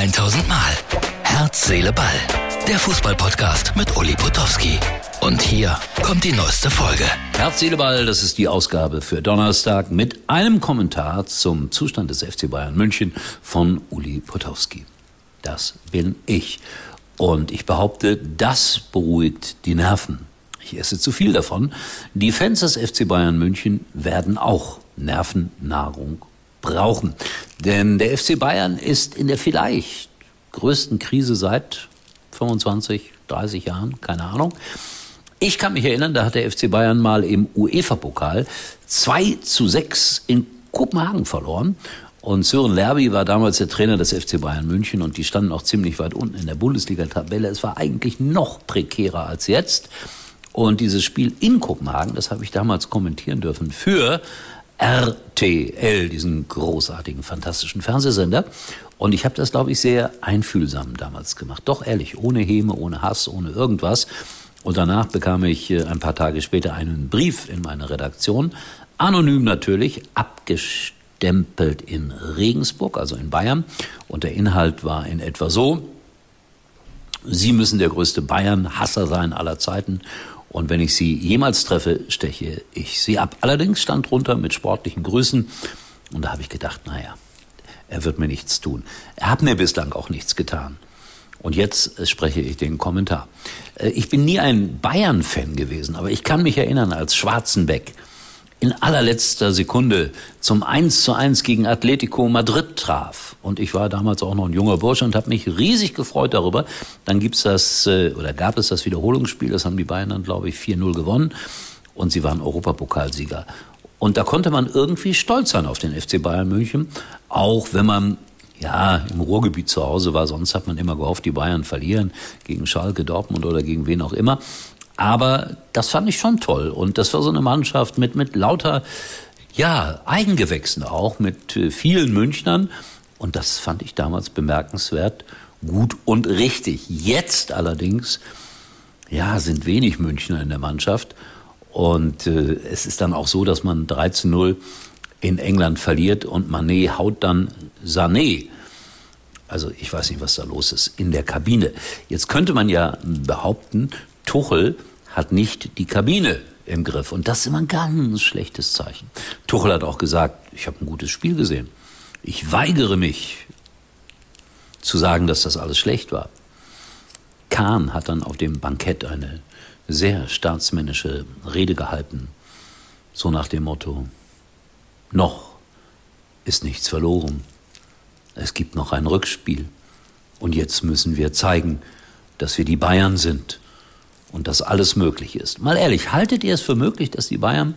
1000 Mal. Herz, Seele, Ball. Der Fußballpodcast mit Uli Potowski. Und hier kommt die neueste Folge. Herz, Seele, Ball, das ist die Ausgabe für Donnerstag mit einem Kommentar zum Zustand des FC Bayern München von Uli Potowski. Das bin ich. Und ich behaupte, das beruhigt die Nerven. Ich esse zu viel davon. Die Fans des FC Bayern München werden auch Nervennahrung brauchen. Denn der FC Bayern ist in der vielleicht größten Krise seit 25, 30 Jahren, keine Ahnung. Ich kann mich erinnern, da hat der FC Bayern mal im UEFA-Pokal 2 zu 6 in Kopenhagen verloren. Und Sören Lerby war damals der Trainer des FC Bayern München und die standen auch ziemlich weit unten in der Bundesliga-Tabelle. Es war eigentlich noch prekärer als jetzt. Und dieses Spiel in Kopenhagen, das habe ich damals kommentieren dürfen für RTL, diesen großartigen, fantastischen Fernsehsender. Und ich habe das, glaube ich, sehr einfühlsam damals gemacht. Doch ehrlich, ohne Häme, ohne Hass, ohne irgendwas. Und danach bekam ich äh, ein paar Tage später einen Brief in meine Redaktion, anonym natürlich, abgestempelt in Regensburg, also in Bayern. Und der Inhalt war in etwa so, Sie müssen der größte Bayern-Hasser sein aller Zeiten und wenn ich sie jemals treffe, steche ich sie ab. Allerdings stand drunter mit sportlichen Grüßen. Und da habe ich gedacht, naja, er wird mir nichts tun. Er hat mir bislang auch nichts getan. Und jetzt spreche ich den Kommentar. Äh, ich bin nie ein Bayern-Fan gewesen, aber ich kann mich erinnern, als Schwarzenbeck in allerletzter Sekunde zum 1 zu 1 gegen Atletico Madrid traf. Und ich war damals auch noch ein junger Bursche und habe mich riesig gefreut darüber. Dann gibt's das, äh, oder gab es das Wiederholungsspiel, das haben die Bayern dann, glaube ich, 4-0 gewonnen. Und sie waren Europapokalsieger. Und da konnte man irgendwie stolz sein auf den FC Bayern München, auch wenn man ja, im Ruhrgebiet zu Hause war. Sonst hat man immer gehofft, die Bayern verlieren gegen Schalke, Dortmund oder gegen wen auch immer. Aber das fand ich schon toll. Und das war so eine Mannschaft mit, mit lauter, ja, Eigengewächsen auch, mit äh, vielen Münchnern. Und das fand ich damals bemerkenswert, gut und richtig. Jetzt allerdings, ja, sind wenig Münchner in der Mannschaft. Und äh, es ist dann auch so, dass man 13-0 in England verliert und Manet haut dann Sané. Also ich weiß nicht, was da los ist in der Kabine. Jetzt könnte man ja behaupten, Tuchel hat nicht die Kabine im Griff. Und das ist immer ein ganz schlechtes Zeichen. Tuchel hat auch gesagt, ich habe ein gutes Spiel gesehen. Ich weigere mich zu sagen, dass das alles schlecht war. Kahn hat dann auf dem Bankett eine sehr staatsmännische Rede gehalten, so nach dem Motto, noch ist nichts verloren. Es gibt noch ein Rückspiel. Und jetzt müssen wir zeigen, dass wir die Bayern sind und dass alles möglich ist. Mal ehrlich, haltet ihr es für möglich, dass die Bayern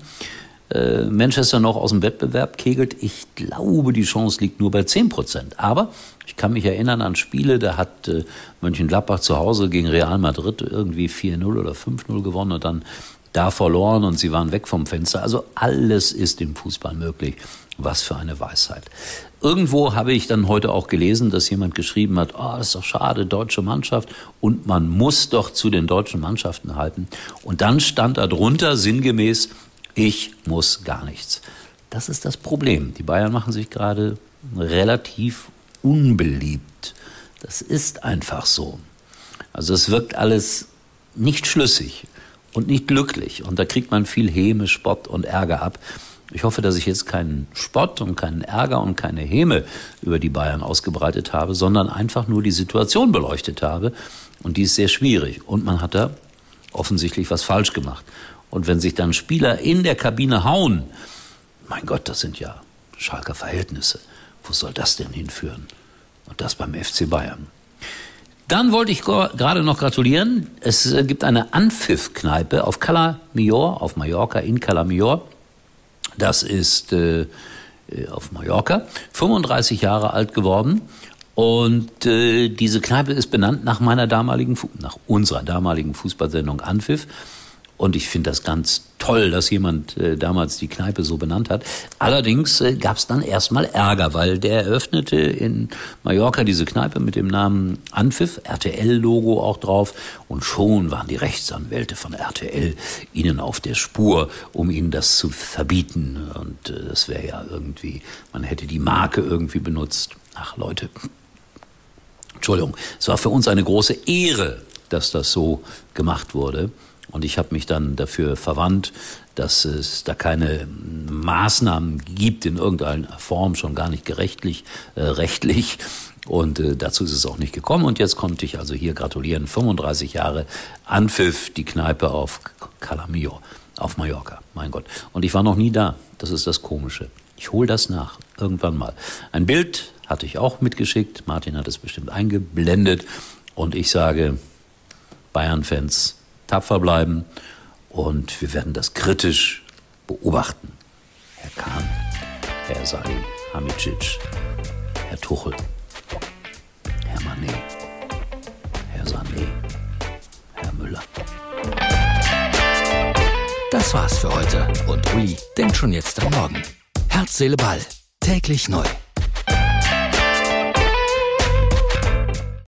äh, Manchester noch aus dem Wettbewerb kegelt? Ich glaube, die Chance liegt nur bei 10 Prozent. Aber ich kann mich erinnern an Spiele, da hat äh, Mönchengladbach zu Hause gegen Real Madrid irgendwie 4-0 oder 5-0 gewonnen und dann da verloren und sie waren weg vom Fenster. Also alles ist im Fußball möglich. Was für eine Weisheit. Irgendwo habe ich dann heute auch gelesen, dass jemand geschrieben hat, oh, ist doch schade, deutsche Mannschaft und man muss doch zu den deutschen Mannschaften halten. Und dann stand da drunter sinngemäß, ich muss gar nichts. Das ist das Problem. Die Bayern machen sich gerade relativ unbeliebt. Das ist einfach so. Also es wirkt alles nicht schlüssig und nicht glücklich. Und da kriegt man viel Häme, Spott und Ärger ab. Ich hoffe, dass ich jetzt keinen Spott und keinen Ärger und keine Häme über die Bayern ausgebreitet habe, sondern einfach nur die Situation beleuchtet habe. Und die ist sehr schwierig. Und man hat da offensichtlich was falsch gemacht. Und wenn sich dann Spieler in der Kabine hauen, mein Gott, das sind ja Schalker Verhältnisse. Wo soll das denn hinführen? Und das beim FC Bayern. Dann wollte ich gerade noch gratulieren. Es äh, gibt eine Anpfiff-Kneipe auf Cala Mior, auf Mallorca in Cala Mior. Das ist äh, äh auf Mallorca, 35 Jahre alt geworden. Und äh, diese Kneipe ist benannt nach meiner damaligen, nach unserer damaligen Fußballsendung Anpfiff. Und ich finde das ganz toll, dass jemand äh, damals die Kneipe so benannt hat. Allerdings äh, gab es dann erstmal Ärger, weil der eröffnete in Mallorca diese Kneipe mit dem Namen Anpfiff, RTL-Logo auch drauf. Und schon waren die Rechtsanwälte von RTL ihnen auf der Spur, um ihnen das zu verbieten. Und äh, das wäre ja irgendwie, man hätte die Marke irgendwie benutzt. Ach Leute, Entschuldigung, es war für uns eine große Ehre, dass das so gemacht wurde. Und ich habe mich dann dafür verwandt, dass es da keine Maßnahmen gibt in irgendeiner Form, schon gar nicht gerechtlich, äh, rechtlich. Und äh, dazu ist es auch nicht gekommen. Und jetzt konnte ich also hier gratulieren. 35 Jahre Anpfiff, die Kneipe auf Calamio, auf Mallorca. Mein Gott. Und ich war noch nie da. Das ist das Komische. Ich hole das nach, irgendwann mal. Ein Bild hatte ich auch mitgeschickt. Martin hat es bestimmt eingeblendet. Und ich sage, Bayern-Fans, tapfer bleiben. Und wir werden das kritisch beobachten. Herr Kahn, Herr Salih Hamicic, Herr Tuchel, Herr Manet, Herr Sané, Herr Müller. Das war's für heute und Uli denkt schon jetzt am Morgen. Herz, Seele, Ball. Täglich neu.